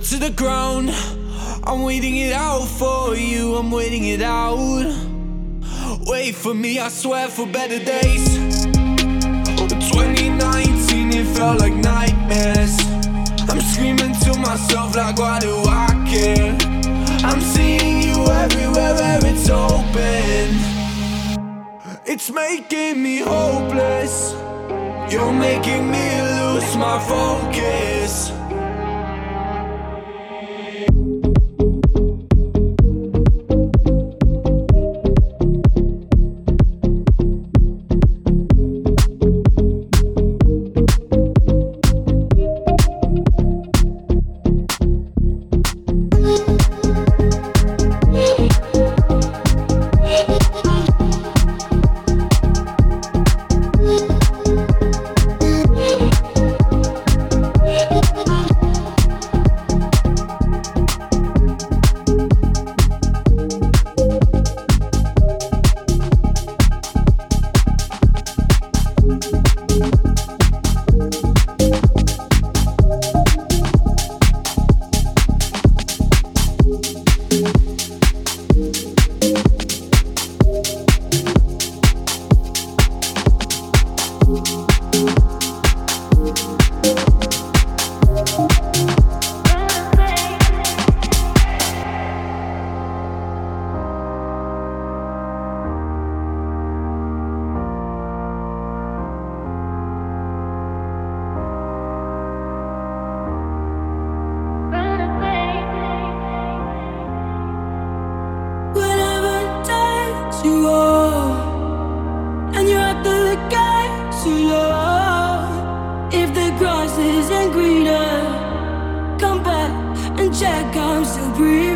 to the ground. I'm waiting it out for you, I'm waiting it out. Wait for me, I swear for better days. 2019, it felt like nightmares. I'm screaming to myself, like, why do I care? I'm seeing you everywhere where it's open. It's making me hopeless. You're making me lose my focus. to breathe.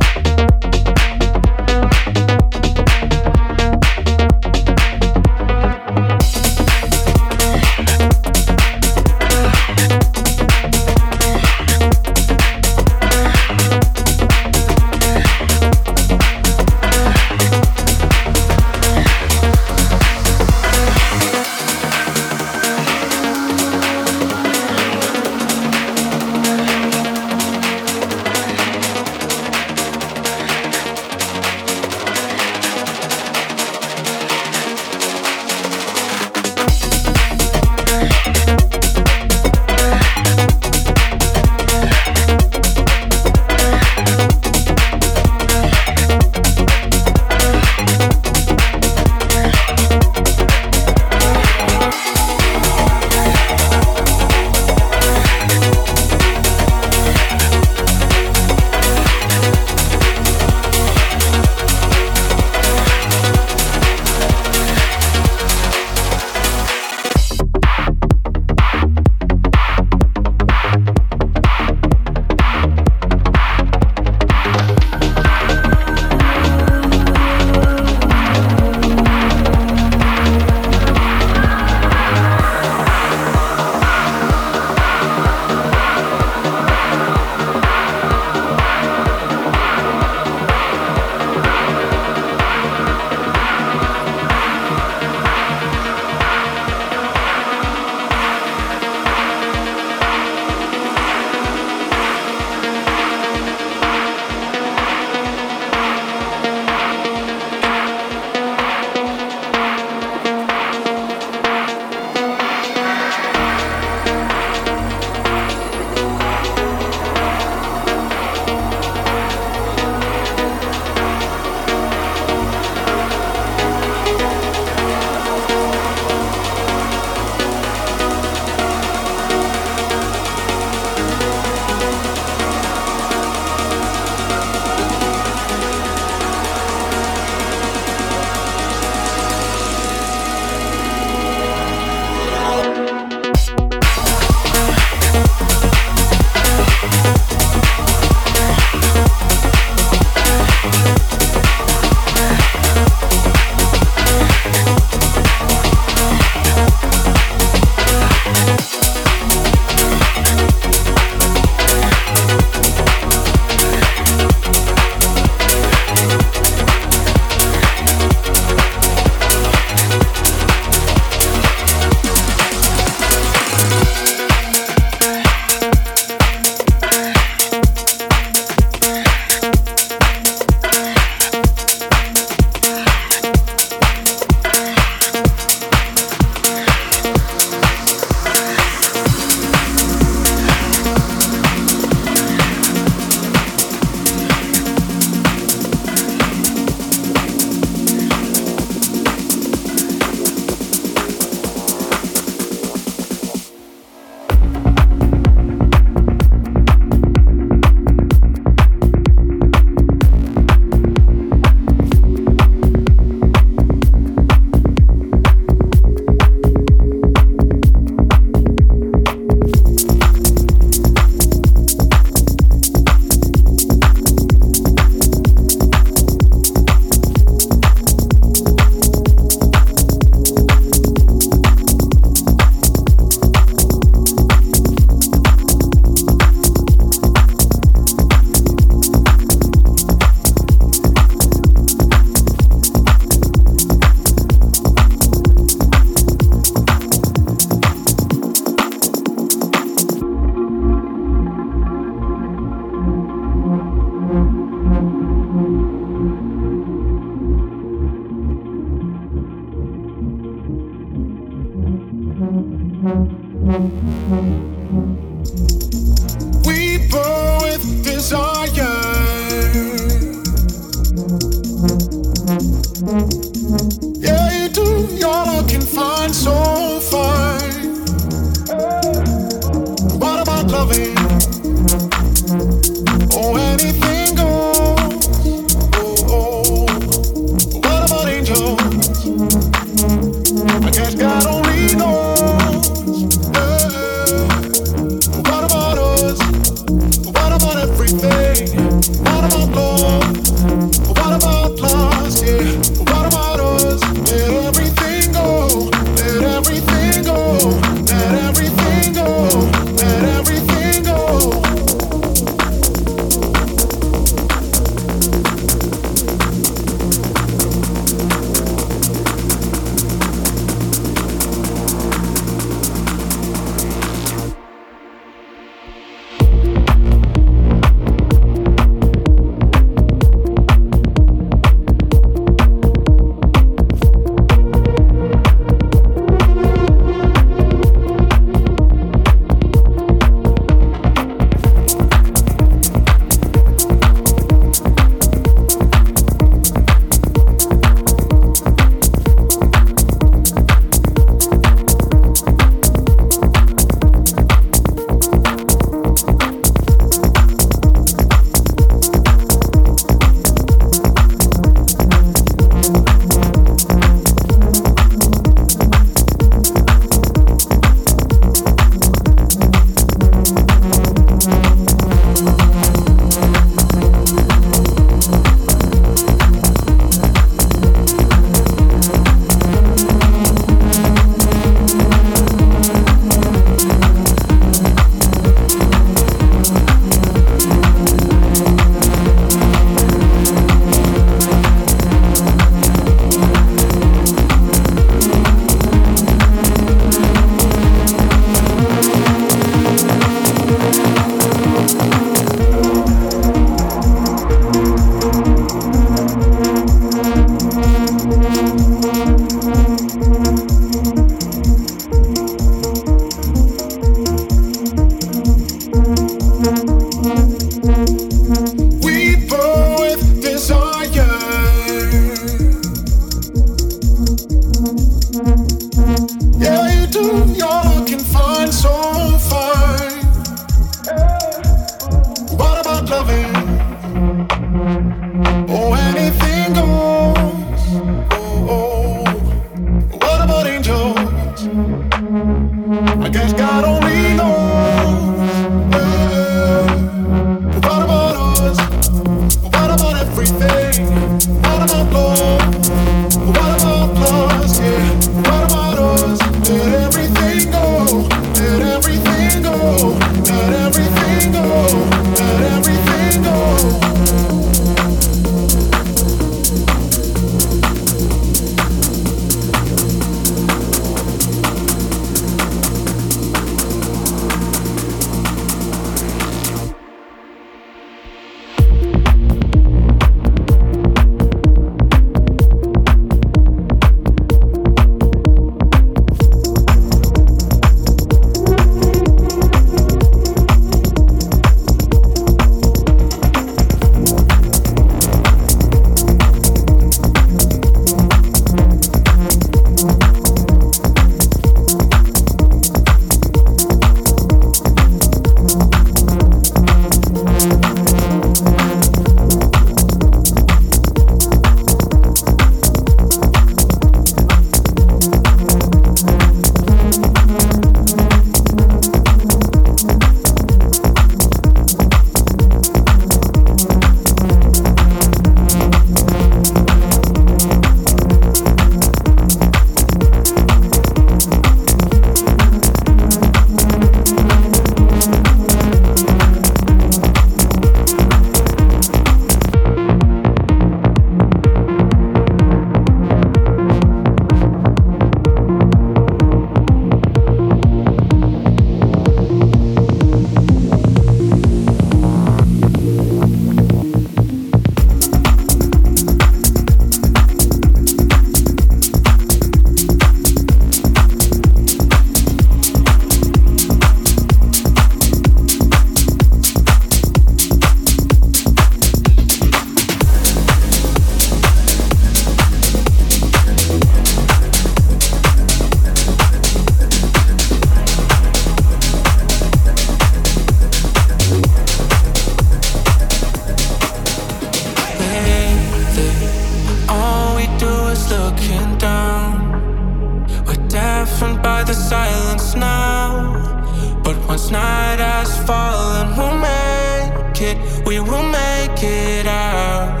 Once night has fallen, we'll make it, we will make it out.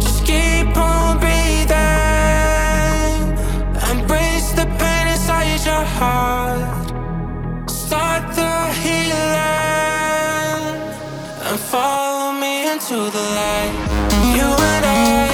Just keep on breathing, embrace the pain inside your heart. Start the healing and follow me into the light. You and I.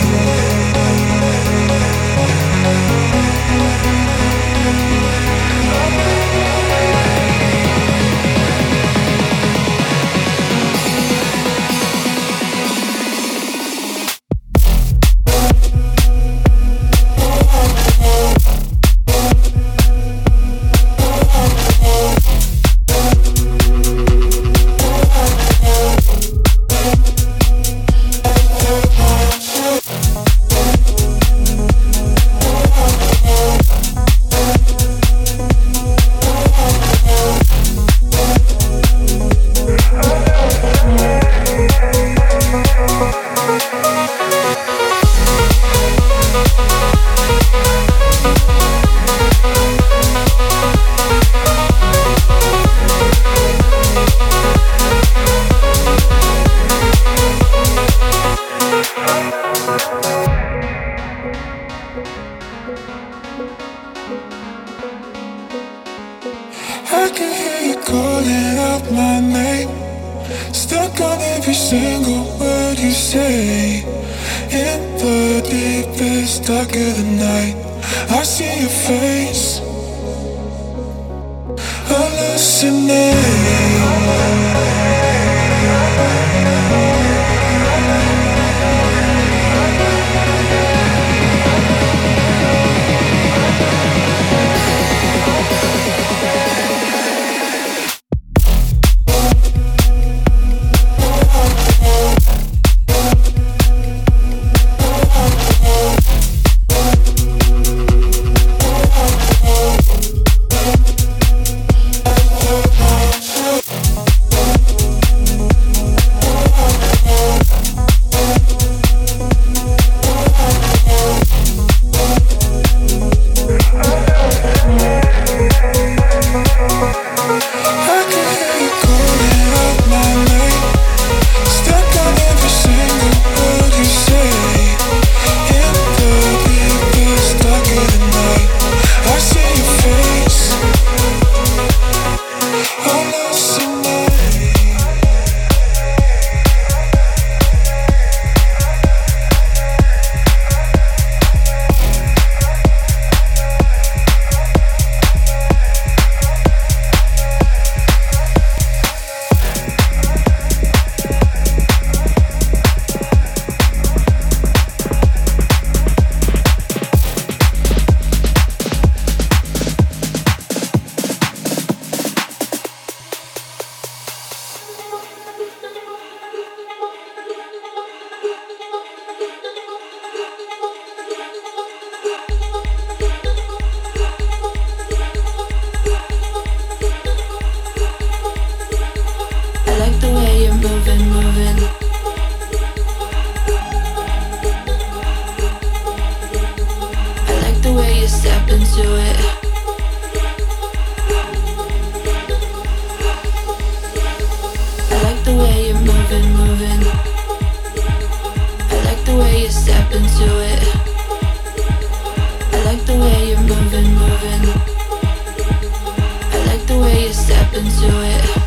into it.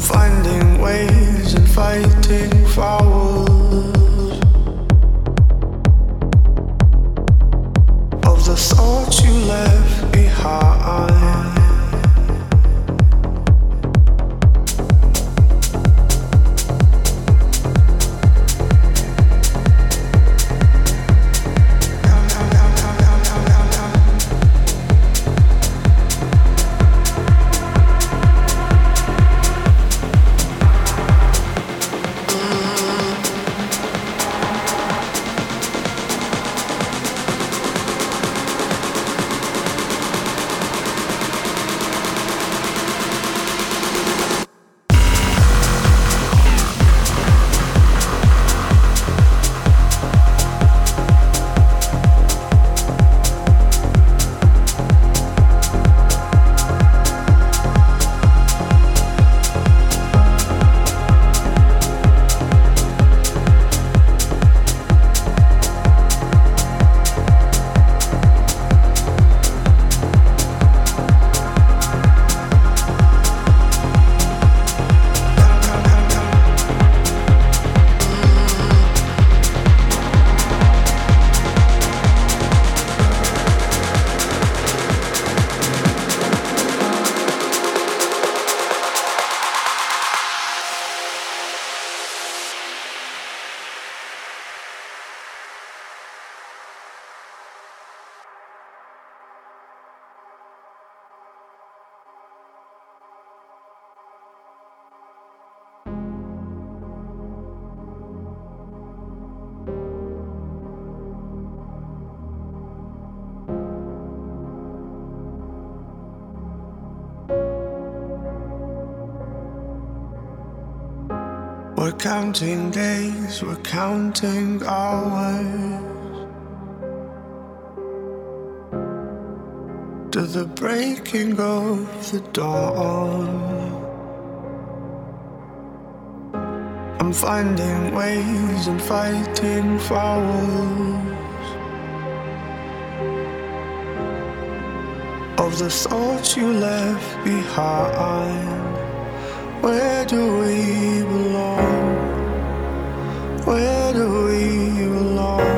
finding ways and fighting We're counting days, we're counting hours. To the breaking of the dawn. I'm finding ways and fighting fouls of the thoughts you left behind. Where do we belong? Where do we belong?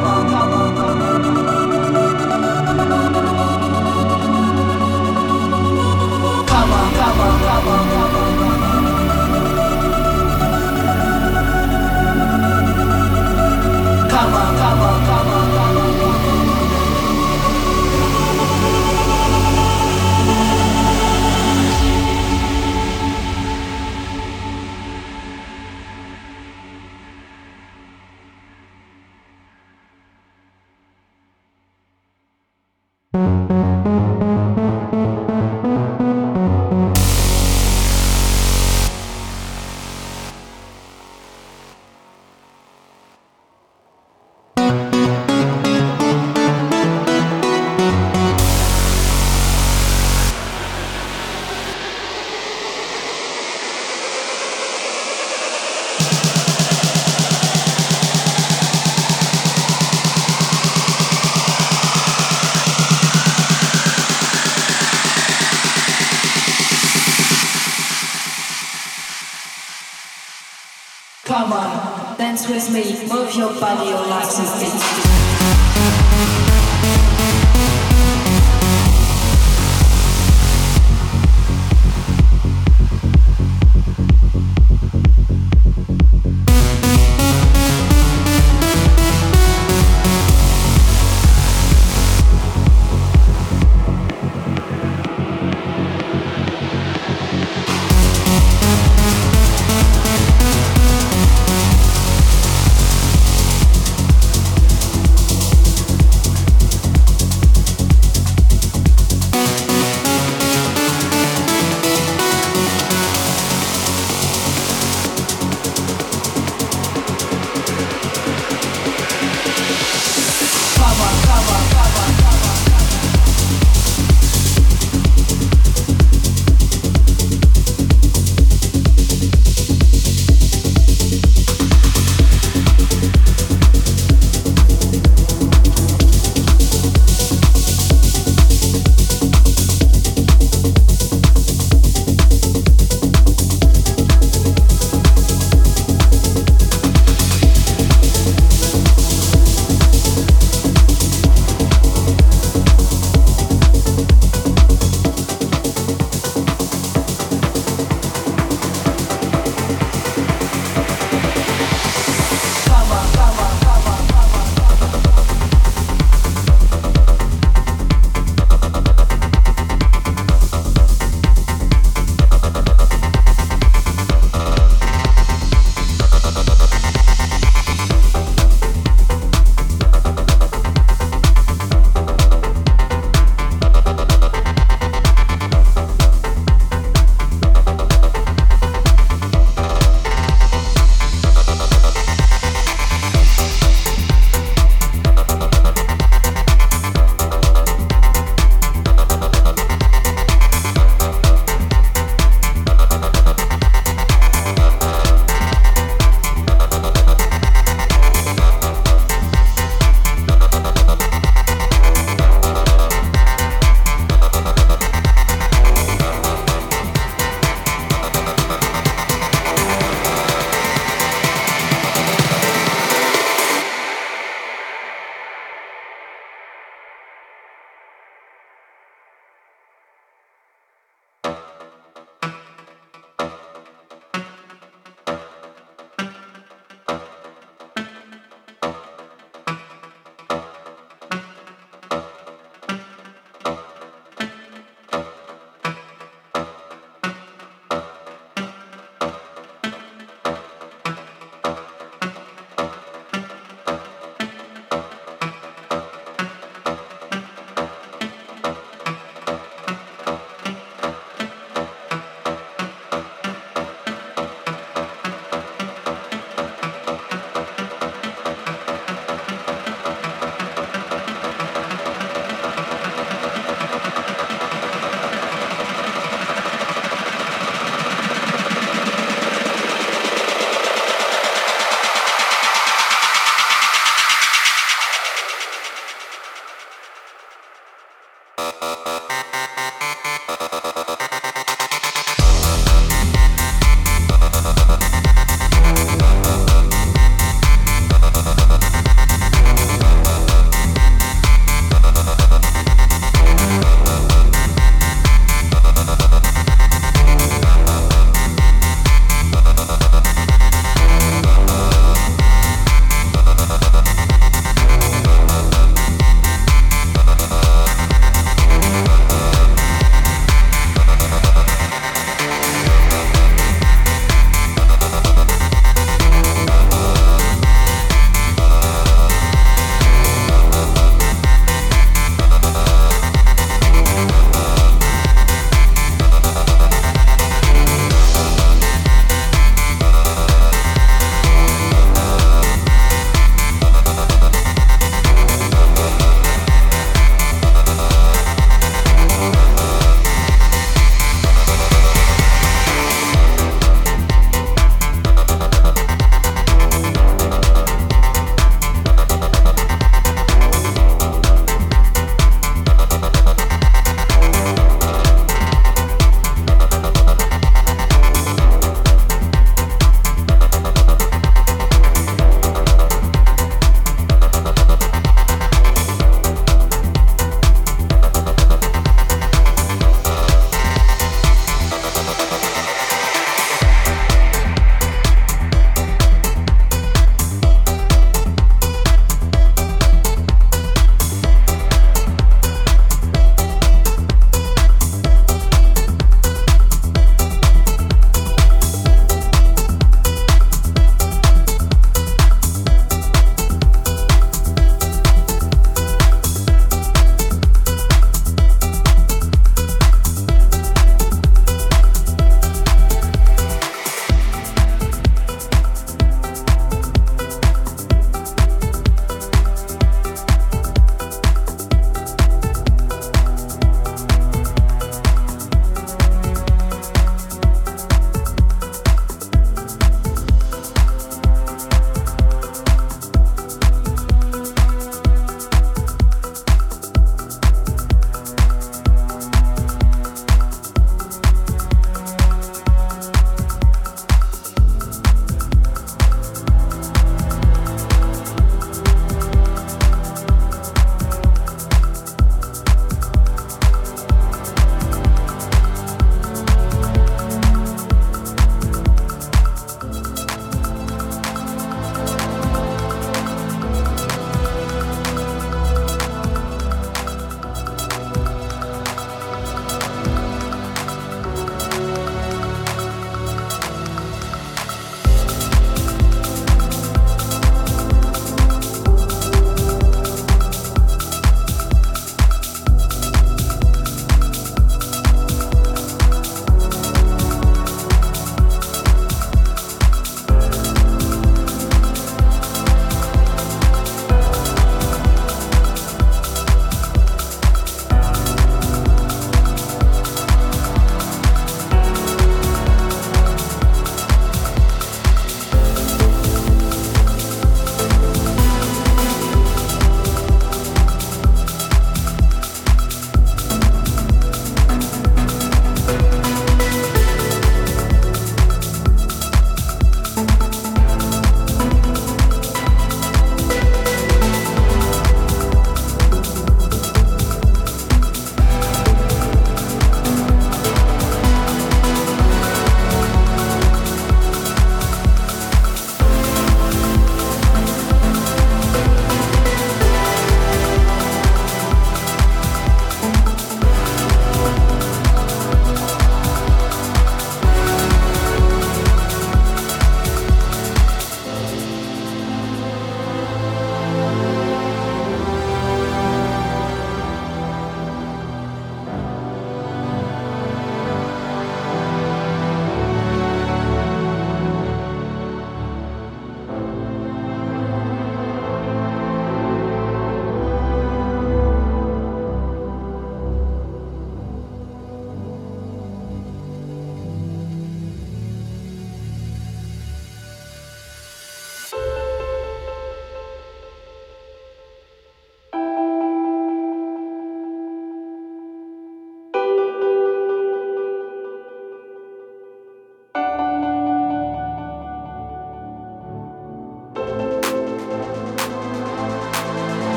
Your body, your feet.